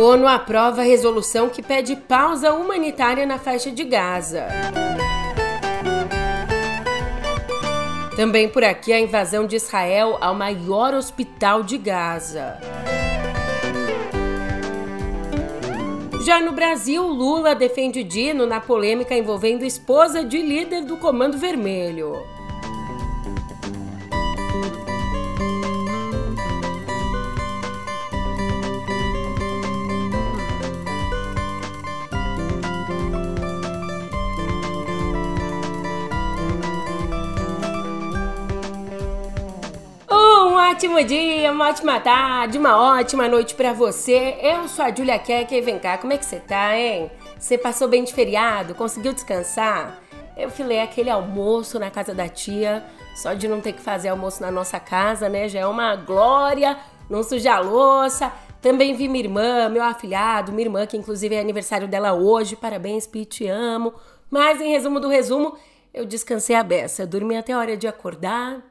ONU aprova a resolução que pede pausa humanitária na faixa de Gaza. Também por aqui a invasão de Israel ao maior hospital de Gaza. Já no Brasil, Lula defende Dino na polêmica envolvendo esposa de líder do Comando Vermelho. Ótimo dia, uma ótima tarde, uma ótima noite para você. Eu sou a Julia Keck e vem cá, como é que você tá, hein? Você passou bem de feriado? Conseguiu descansar? Eu filei aquele almoço na casa da tia, só de não ter que fazer almoço na nossa casa, né? Já é uma glória, não sujar louça. Também vi minha irmã, meu afilhado, minha irmã, que inclusive é aniversário dela hoje. Parabéns, Pi, te amo. Mas em resumo do resumo, eu descansei a beça, dormi até a hora de acordar,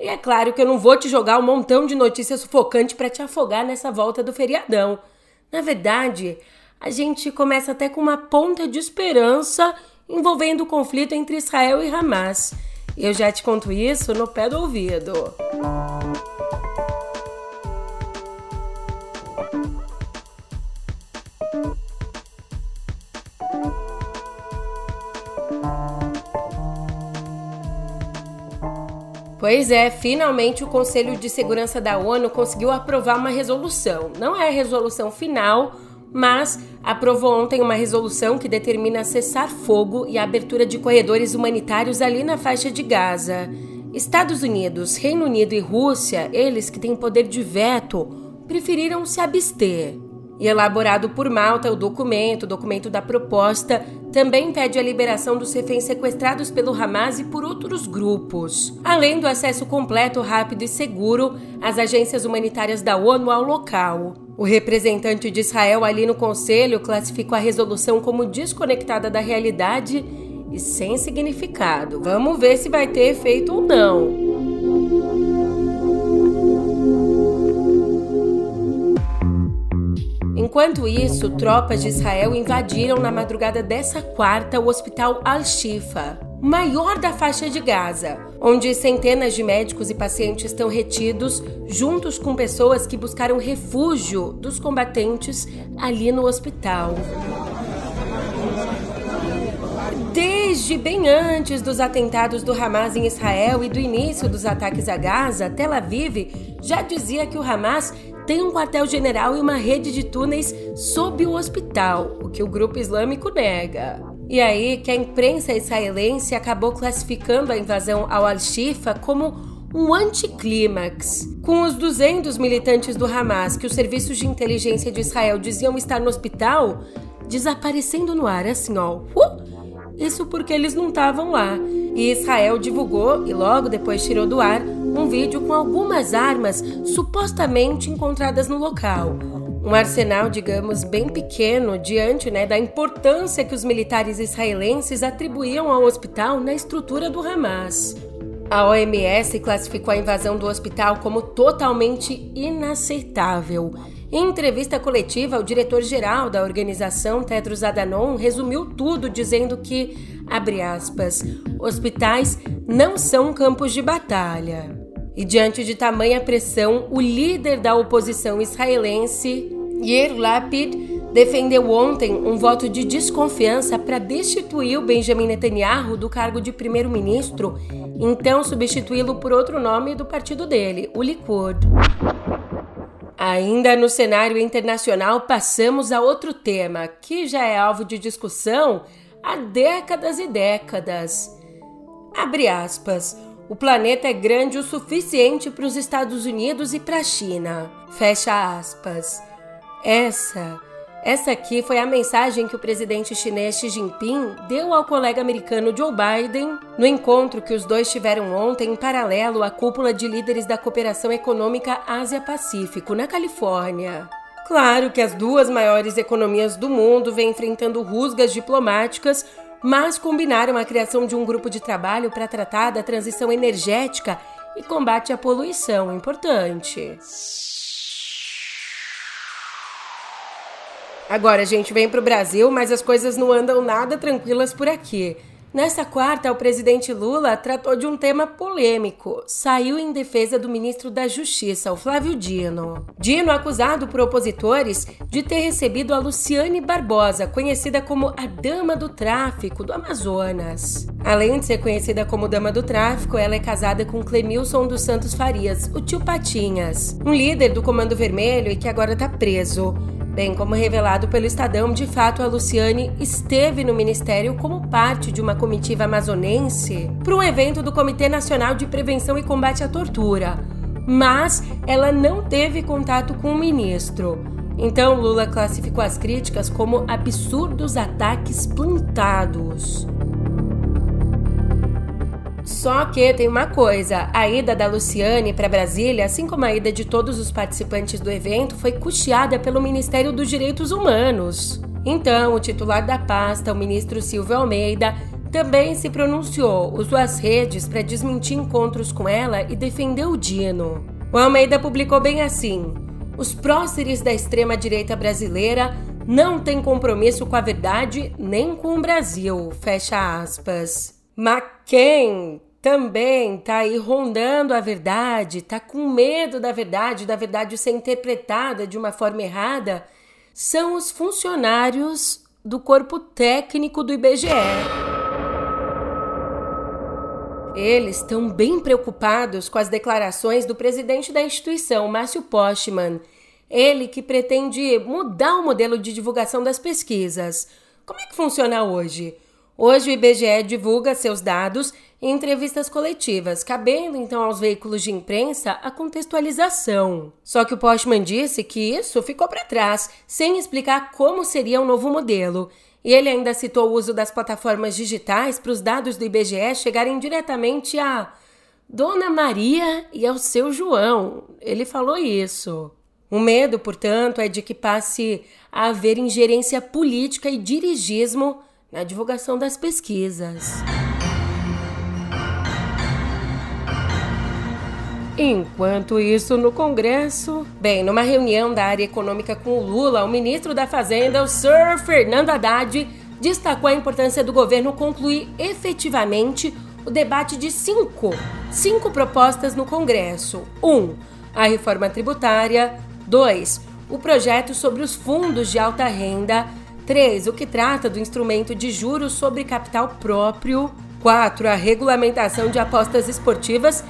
e é claro que eu não vou te jogar um montão de notícias sufocantes para te afogar nessa volta do feriadão. Na verdade, a gente começa até com uma ponta de esperança envolvendo o conflito entre Israel e Hamas. Eu já te conto isso no pé do ouvido. Pois é, finalmente o Conselho de Segurança da ONU conseguiu aprovar uma resolução. Não é a resolução final, mas aprovou ontem uma resolução que determina cessar fogo e a abertura de corredores humanitários ali na faixa de Gaza. Estados Unidos, Reino Unido e Rússia, eles que têm poder de veto, preferiram se abster. E elaborado por Malta, o documento, o documento da proposta, também pede a liberação dos reféns sequestrados pelo Hamas e por outros grupos, além do acesso completo, rápido e seguro às agências humanitárias da ONU ao local. O representante de Israel ali no Conselho classificou a resolução como desconectada da realidade e sem significado. Vamos ver se vai ter efeito ou não. Enquanto isso, tropas de Israel invadiram na madrugada dessa quarta o hospital Al-Shifa, maior da faixa de Gaza, onde centenas de médicos e pacientes estão retidos, juntos com pessoas que buscaram refúgio dos combatentes ali no hospital. Desde bem antes dos atentados do Hamas em Israel e do início dos ataques a Gaza, Tel Aviv já dizia que o Hamas tem um quartel-general e uma rede de túneis sob o hospital, o que o grupo islâmico nega. E aí que a imprensa israelense acabou classificando a invasão ao Al-Shifa como um anticlímax. Com os 200 militantes do Hamas que os serviços de inteligência de Israel diziam estar no hospital, desaparecendo no ar, assim ó. Uh! Isso porque eles não estavam lá. E Israel divulgou e logo depois tirou do ar um vídeo com algumas armas supostamente encontradas no local. Um arsenal, digamos, bem pequeno diante né, da importância que os militares israelenses atribuíam ao hospital na estrutura do Hamas. A OMS classificou a invasão do hospital como totalmente inaceitável. Em entrevista coletiva, o diretor-geral da organização, Tedros Adhanom, resumiu tudo dizendo que, abre aspas, hospitais não são campos de batalha. E diante de tamanha pressão, o líder da oposição israelense, Yair Lapid, defendeu ontem um voto de desconfiança para destituir o Benjamin Netanyahu do cargo de primeiro-ministro, então substituí-lo por outro nome do partido dele, o Likud. Ainda no cenário internacional, passamos a outro tema que já é alvo de discussão há décadas e décadas. Abre aspas. O planeta é grande o suficiente para os Estados Unidos e para a China. Fecha aspas. Essa, essa aqui foi a mensagem que o presidente chinês Xi Jinping deu ao colega americano Joe Biden no encontro que os dois tiveram ontem em paralelo à cúpula de líderes da cooperação econômica Ásia-Pacífico, na Califórnia. Claro que as duas maiores economias do mundo vêm enfrentando rusgas diplomáticas mas combinaram a criação de um grupo de trabalho para tratar da transição energética e combate à poluição. Importante. Agora gente vem para o Brasil, mas as coisas não andam nada tranquilas por aqui. Nessa quarta, o presidente Lula tratou de um tema polêmico. Saiu em defesa do ministro da Justiça, o Flávio Dino. Dino acusado por opositores de ter recebido a Luciane Barbosa, conhecida como a Dama do Tráfico do Amazonas. Além de ser conhecida como Dama do Tráfico, ela é casada com Clemilson dos Santos Farias, o tio Patinhas, um líder do Comando Vermelho e que agora está preso. Bem como revelado pelo Estadão, de fato a Luciane esteve no ministério como parte de uma comitiva amazonense para um evento do Comitê Nacional de Prevenção e Combate à Tortura, mas ela não teve contato com o ministro. Então Lula classificou as críticas como absurdos ataques plantados. Só que tem uma coisa: a ida da Luciane para Brasília, assim como a ida de todos os participantes do evento, foi custeada pelo Ministério dos Direitos Humanos. Então, o titular da pasta, o ministro Silvio Almeida, também se pronunciou, usou as redes para desmentir encontros com ela e defender o Dino. O Almeida publicou bem assim: os próceres da extrema-direita brasileira não têm compromisso com a verdade nem com o Brasil. Fecha aspas. Mas quem também tá aí rondando a verdade, tá com medo da verdade, da verdade ser interpretada de uma forma errada, são os funcionários do corpo técnico do IBGE. Eles estão bem preocupados com as declarações do presidente da instituição, Márcio Postman. Ele que pretende mudar o modelo de divulgação das pesquisas. Como é que funciona hoje? Hoje o IBGE divulga seus dados em entrevistas coletivas, cabendo então aos veículos de imprensa a contextualização. Só que o Postman disse que isso ficou para trás, sem explicar como seria o um novo modelo. E ele ainda citou o uso das plataformas digitais para os dados do IBGE chegarem diretamente a Dona Maria e ao seu João. Ele falou isso. O medo, portanto, é de que passe a haver ingerência política e dirigismo na divulgação das pesquisas. Enquanto isso, no Congresso, bem, numa reunião da área econômica com o Lula, o ministro da Fazenda, o Sir Fernando Haddad, destacou a importância do governo concluir efetivamente o debate de cinco, cinco propostas no Congresso. 1. Um, a reforma tributária. 2. O projeto sobre os fundos de alta renda. 3. O que trata do instrumento de juros sobre capital próprio. 4. A regulamentação de apostas esportivas.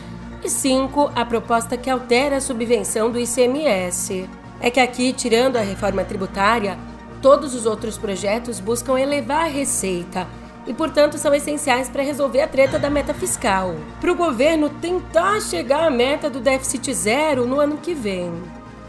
E 5. A proposta que altera a subvenção do ICMS. É que aqui, tirando a reforma tributária, todos os outros projetos buscam elevar a receita e, portanto, são essenciais para resolver a treta da meta fiscal. Para o governo tentar chegar à meta do déficit zero no ano que vem.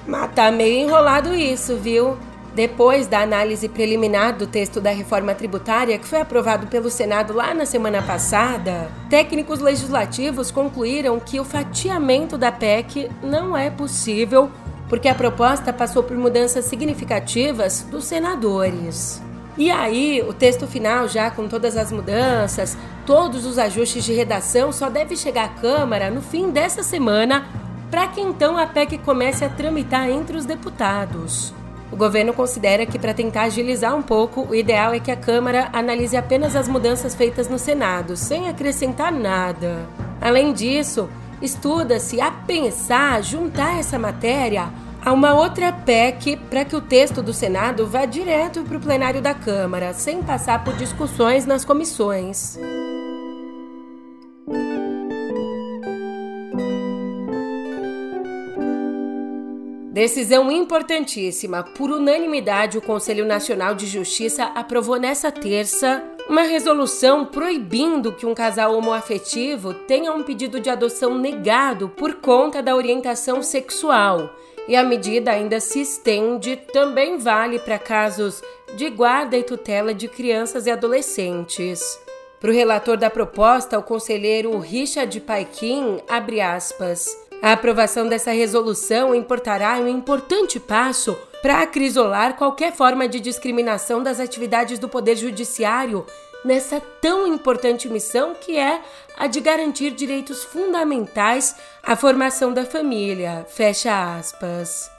Mas tá meio enrolado isso, viu? Depois da análise preliminar do texto da reforma tributária, que foi aprovado pelo Senado lá na semana passada, técnicos legislativos concluíram que o fatiamento da PEC não é possível porque a proposta passou por mudanças significativas dos senadores. E aí, o texto final, já com todas as mudanças, todos os ajustes de redação, só deve chegar à Câmara no fim dessa semana, para que então a PEC comece a tramitar entre os deputados. O governo considera que, para tentar agilizar um pouco, o ideal é que a Câmara analise apenas as mudanças feitas no Senado, sem acrescentar nada. Além disso, estuda-se a pensar juntar essa matéria a uma outra PEC para que o texto do Senado vá direto para o plenário da Câmara, sem passar por discussões nas comissões. Decisão importantíssima. Por unanimidade, o Conselho Nacional de Justiça aprovou nesta terça uma resolução proibindo que um casal homoafetivo tenha um pedido de adoção negado por conta da orientação sexual. E a medida ainda se estende, também vale para casos de guarda e tutela de crianças e adolescentes. Para o relator da proposta, o conselheiro Richard Paikin, abre aspas. A aprovação dessa resolução importará um importante passo para acrisolar qualquer forma de discriminação das atividades do Poder Judiciário nessa tão importante missão que é a de garantir direitos fundamentais à formação da família. Fecha aspas.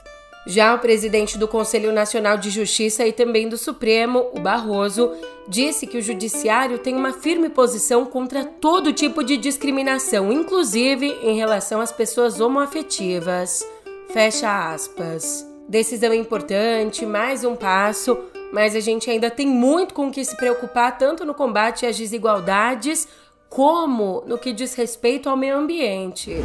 Já o presidente do Conselho Nacional de Justiça e também do Supremo, o Barroso, disse que o judiciário tem uma firme posição contra todo tipo de discriminação, inclusive em relação às pessoas homoafetivas. Fecha aspas. Decisão importante, mais um passo, mas a gente ainda tem muito com o que se preocupar, tanto no combate às desigualdades, como no que diz respeito ao meio ambiente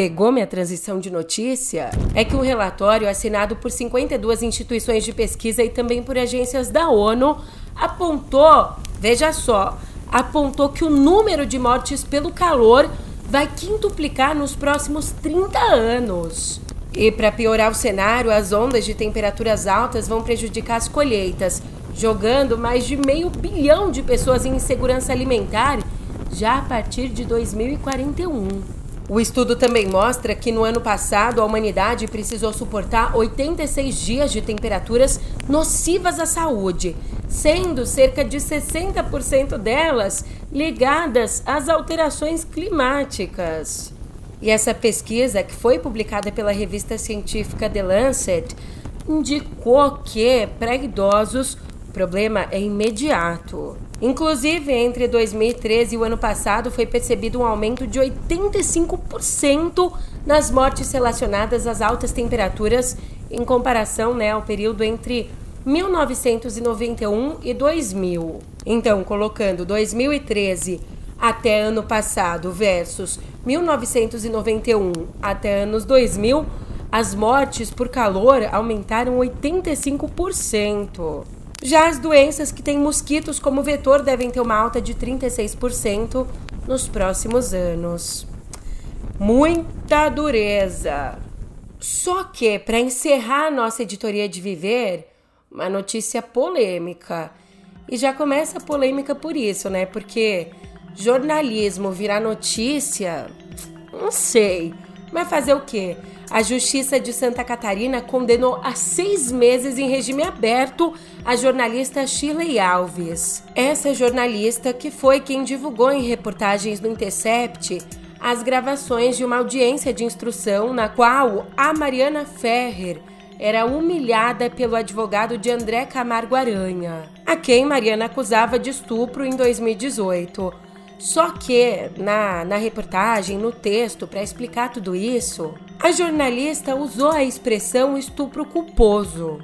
pegou minha transição de notícia é que um relatório assinado por 52 instituições de pesquisa e também por agências da ONU apontou, veja só, apontou que o número de mortes pelo calor vai quintuplicar nos próximos 30 anos. E para piorar o cenário, as ondas de temperaturas altas vão prejudicar as colheitas, jogando mais de meio bilhão de pessoas em insegurança alimentar já a partir de 2041. O estudo também mostra que no ano passado a humanidade precisou suportar 86 dias de temperaturas nocivas à saúde, sendo cerca de 60% delas ligadas às alterações climáticas. E essa pesquisa, que foi publicada pela revista científica The Lancet, indicou que para idosos o problema é imediato. Inclusive, entre 2013 e o ano passado, foi percebido um aumento de 85% nas mortes relacionadas às altas temperaturas, em comparação né, ao período entre 1991 e 2000. Então, colocando 2013 até ano passado versus 1991 até anos 2000, as mortes por calor aumentaram 85%. Já as doenças que têm mosquitos como vetor devem ter uma alta de 36% nos próximos anos. Muita dureza. Só que, para encerrar a nossa editoria de viver, uma notícia polêmica. E já começa a polêmica por isso, né? Porque jornalismo virar notícia, não sei. Mas fazer o quê? A Justiça de Santa Catarina condenou a seis meses em regime aberto a jornalista Shirley Alves. Essa jornalista, que foi quem divulgou em reportagens do Intercept as gravações de uma audiência de instrução na qual a Mariana Ferrer era humilhada pelo advogado de André Camargo Aranha, a quem Mariana acusava de estupro em 2018. Só que na, na reportagem, no texto, para explicar tudo isso, a jornalista usou a expressão estupro culposo.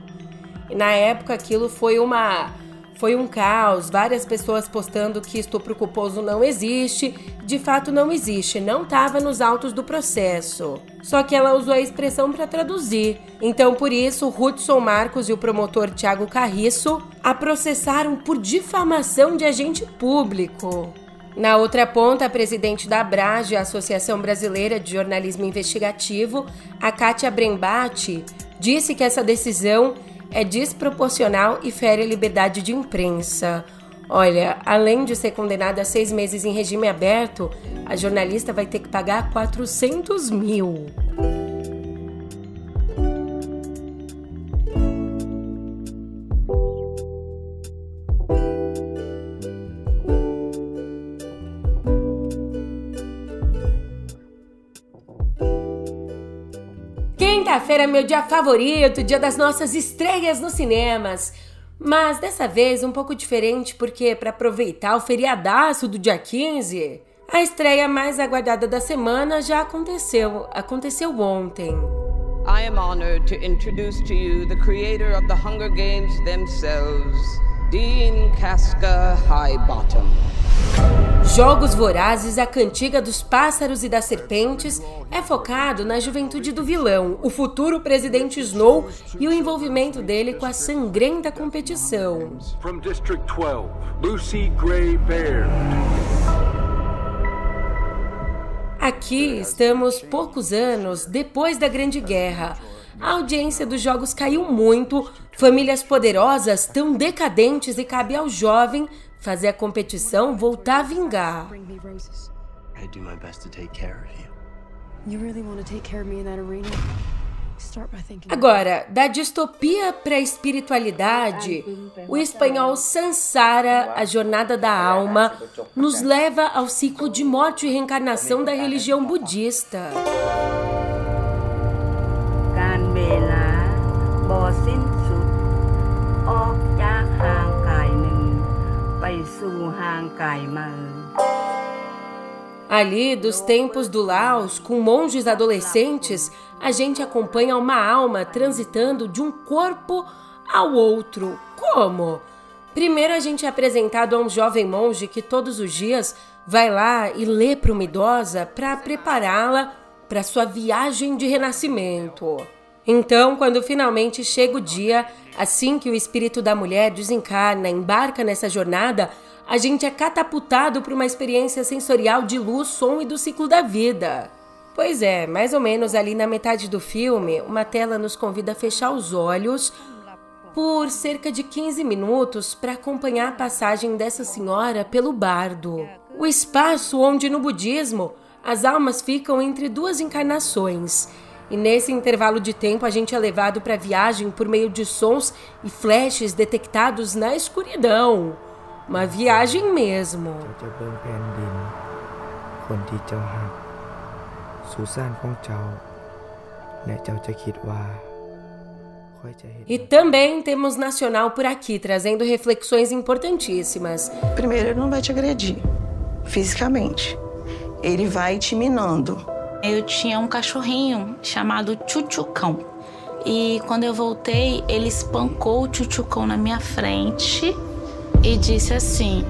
E na época aquilo foi uma foi um caos, várias pessoas postando que estupro culposo não existe, de fato não existe, não estava nos autos do processo. Só que ela usou a expressão para traduzir. Então, por isso, Hudson Marcos e o promotor Tiago Carriço a processaram por difamação de agente público. Na outra ponta, a presidente da Abrage, a Associação Brasileira de Jornalismo Investigativo, a Kátia Brembati, disse que essa decisão é desproporcional e fere a liberdade de imprensa. Olha, além de ser condenada a seis meses em regime aberto, a jornalista vai ter que pagar 400 mil. Quinta-feira é meu dia favorito, dia das nossas estreias nos cinemas. Mas dessa vez um pouco diferente, porque para aproveitar o feriadaço do dia 15, a estreia mais aguardada da semana já aconteceu. Aconteceu ontem. I am honored to introduce to you the creator of the Hunger Games themselves, Dean Casca Highbottom. Jogos Vorazes, a cantiga dos pássaros e das serpentes, é focado na juventude do vilão, o futuro presidente Snow e o envolvimento dele com a sangrenta competição. From District 12, Lucy Gray Baird. Aqui estamos poucos anos depois da Grande Guerra. A audiência dos jogos caiu muito, famílias poderosas tão decadentes e cabe ao jovem fazer a competição voltar a vingar. Agora, da distopia para a espiritualidade, o espanhol Sansara, a jornada da alma, nos leva ao ciclo de morte e reencarnação da religião budista. Ali, dos tempos do Laos, com monges adolescentes, a gente acompanha uma alma transitando de um corpo ao outro. Como? Primeiro a gente é apresentado a um jovem monge que todos os dias vai lá e lê para uma idosa para prepará-la para sua viagem de renascimento. Então, quando finalmente chega o dia, assim que o espírito da mulher desencarna, embarca nessa jornada, a gente é catapultado para uma experiência sensorial de luz, som e do ciclo da vida. Pois é, mais ou menos ali na metade do filme, uma tela nos convida a fechar os olhos por cerca de 15 minutos para acompanhar a passagem dessa senhora pelo bardo. O espaço onde no budismo as almas ficam entre duas encarnações. E nesse intervalo de tempo a gente é levado para a viagem por meio de sons e flashes detectados na escuridão. Uma viagem mesmo. E também temos Nacional por aqui, trazendo reflexões importantíssimas. Primeiro, ele não vai te agredir fisicamente. Ele vai te minando. Eu tinha um cachorrinho chamado Chuchucão. E quando eu voltei, ele espancou o Chuchucão na minha frente e disse assim: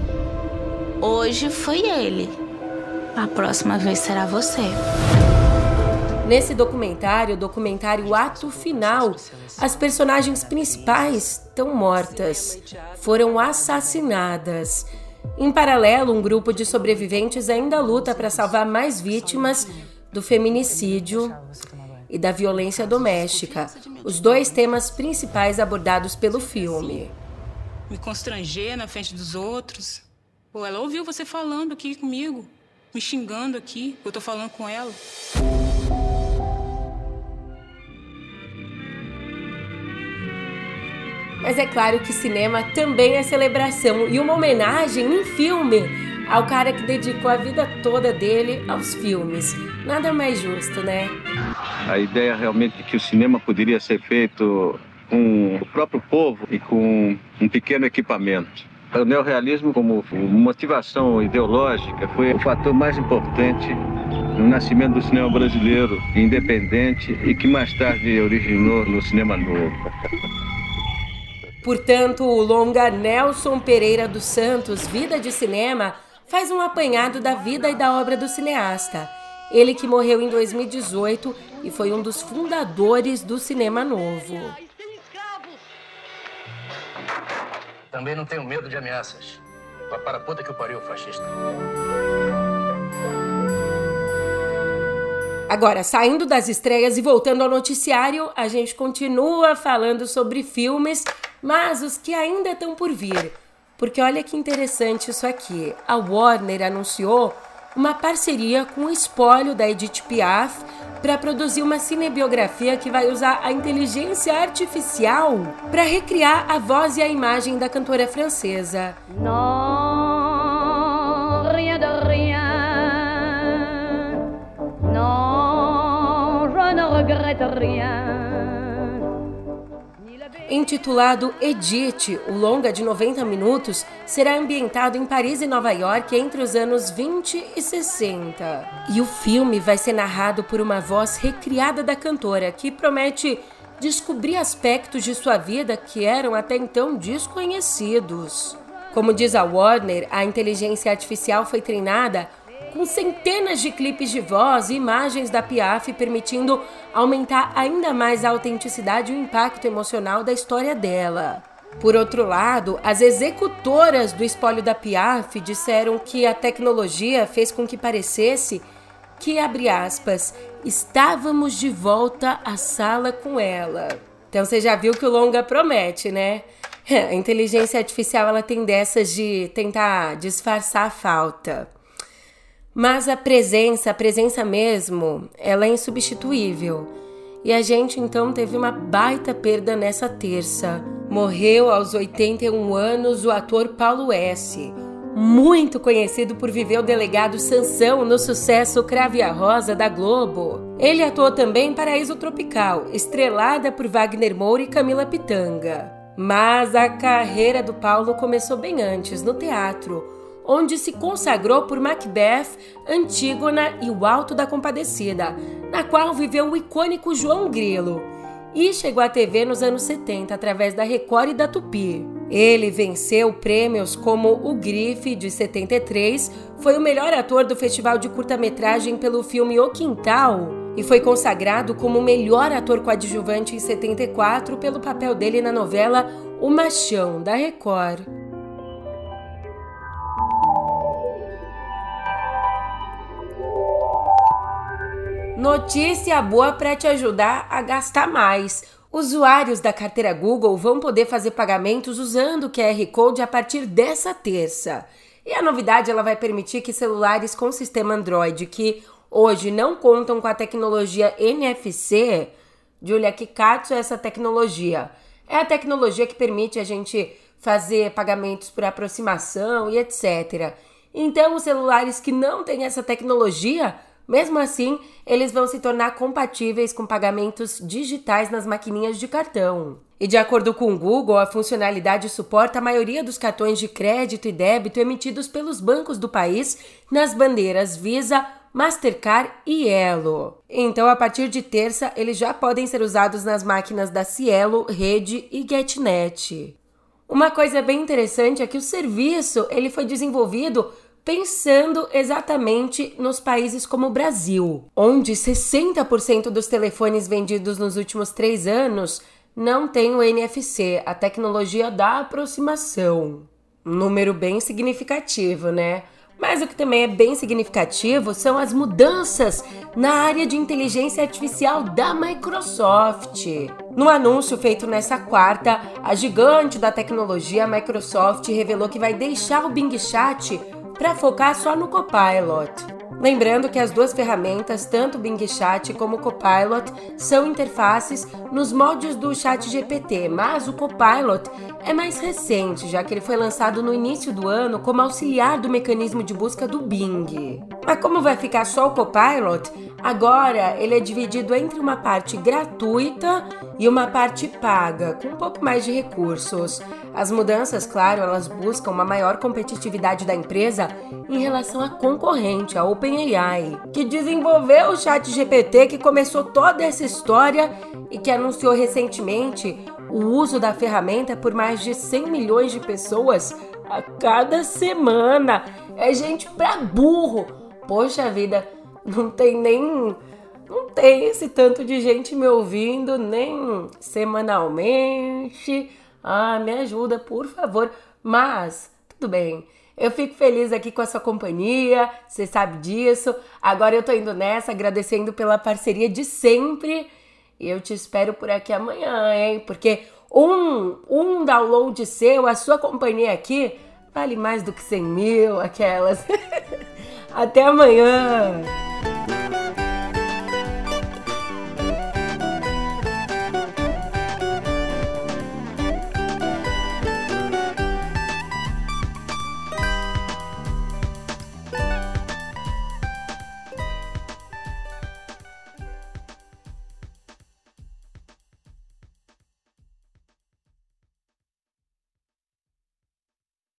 Hoje foi ele, a próxima vez será você. Nesse documentário, documentário Ato Final, as personagens principais estão mortas, foram assassinadas. Em paralelo, um grupo de sobreviventes ainda luta para salvar mais vítimas do feminicídio e da violência doméstica, os dois temas principais abordados pelo filme me constranger na frente dos outros. Pô, ela ouviu você falando aqui comigo, me xingando aqui, eu tô falando com ela. Mas é claro que cinema também é celebração e uma homenagem em filme ao cara que dedicou a vida toda dele aos filmes. Nada mais justo, né? A ideia realmente é que o cinema poderia ser feito com o próprio povo e com um pequeno equipamento. O neorrealismo, como motivação ideológica, foi o fator mais importante no nascimento do cinema brasileiro, independente e que mais tarde originou no cinema novo. Portanto, o longa Nelson Pereira dos Santos, Vida de Cinema, faz um apanhado da vida e da obra do cineasta. Ele que morreu em 2018 e foi um dos fundadores do cinema novo. Também não tenho medo de ameaças. Vá para a puta que o pariu, fascista. Agora, saindo das estreias e voltando ao noticiário, a gente continua falando sobre filmes, mas os que ainda estão por vir. Porque olha que interessante isso aqui. A Warner anunciou uma parceria com o espólio da Edith Piaf para produzir uma cinebiografia que vai usar a inteligência artificial para recriar a voz e a imagem da cantora francesa. Rien de rien. Je ne regrette rien. Intitulado Edith, o longa de 90 minutos será ambientado em Paris e Nova York entre os anos 20 e 60. E o filme vai ser narrado por uma voz recriada da cantora, que promete descobrir aspectos de sua vida que eram até então desconhecidos. Como diz a Warner, a inteligência artificial foi treinada com centenas de clipes de voz e imagens da Piaf, permitindo aumentar ainda mais a autenticidade e o impacto emocional da história dela. Por outro lado, as executoras do espólio da Piaf disseram que a tecnologia fez com que parecesse que, abre aspas, estávamos de volta à sala com ela. Então você já viu que o longa promete, né? A inteligência artificial ela tem dessas de tentar disfarçar a falta. Mas a presença, a presença mesmo, ela é insubstituível. E a gente então teve uma baita perda nessa terça. Morreu aos 81 anos o ator Paulo S., muito conhecido por viver o delegado Sansão no sucesso Crave a Rosa da Globo. Ele atuou também em Paraíso Tropical, estrelada por Wagner Moura e Camila Pitanga. Mas a carreira do Paulo começou bem antes, no teatro, onde se consagrou por Macbeth, Antígona e o Alto da Compadecida, na qual viveu o icônico João Grilo. E chegou à TV nos anos 70 através da Record e da Tupi. Ele venceu prêmios como o Grife de 73, foi o melhor ator do Festival de Curta-Metragem pelo filme O Quintal e foi consagrado como o melhor ator coadjuvante em 74 pelo papel dele na novela O Machão da Record. Notícia boa para te ajudar a gastar mais. Usuários da carteira Google vão poder fazer pagamentos usando o QR Code a partir dessa terça. E a novidade ela vai permitir que celulares com sistema Android que hoje não contam com a tecnologia NFC, Julia, que é essa tecnologia? É a tecnologia que permite a gente fazer pagamentos por aproximação e etc. Então, os celulares que não têm essa tecnologia mesmo assim, eles vão se tornar compatíveis com pagamentos digitais nas maquininhas de cartão. E de acordo com o Google, a funcionalidade suporta a maioria dos cartões de crédito e débito emitidos pelos bancos do país nas bandeiras Visa, Mastercard e Elo. Então, a partir de terça, eles já podem ser usados nas máquinas da Cielo, Rede e GetNet. Uma coisa bem interessante é que o serviço ele foi desenvolvido pensando exatamente nos países como o Brasil, onde 60% dos telefones vendidos nos últimos três anos não tem o NFC, a tecnologia da aproximação. Um número bem significativo, né? Mas o que também é bem significativo são as mudanças na área de inteligência artificial da Microsoft. No anúncio feito nessa quarta, a gigante da tecnologia Microsoft revelou que vai deixar o Bing Chat para focar só no Copilot. Lembrando que as duas ferramentas, tanto o Bing Chat como o Copilot, são interfaces nos moldes do Chat GPT, mas o Copilot é mais recente, já que ele foi lançado no início do ano como auxiliar do mecanismo de busca do Bing. Mas como vai ficar só o Copilot, agora ele é dividido entre uma parte gratuita e uma parte paga, com um pouco mais de recursos. As mudanças, claro, elas buscam uma maior competitividade da empresa em relação à concorrente, a OpenAI, que desenvolveu o Chat GPT, que começou toda essa história e que anunciou recentemente o uso da ferramenta por mais de 100 milhões de pessoas a cada semana. É gente pra burro. Poxa vida, não tem nem não tem esse tanto de gente me ouvindo nem semanalmente. Ah, me ajuda, por favor. Mas tudo bem. Eu fico feliz aqui com a sua companhia, você sabe disso. Agora eu tô indo nessa, agradecendo pela parceria de sempre. E eu te espero por aqui amanhã, hein? Porque um, um download seu, a sua companhia aqui, vale mais do que 100 mil, aquelas. Até amanhã!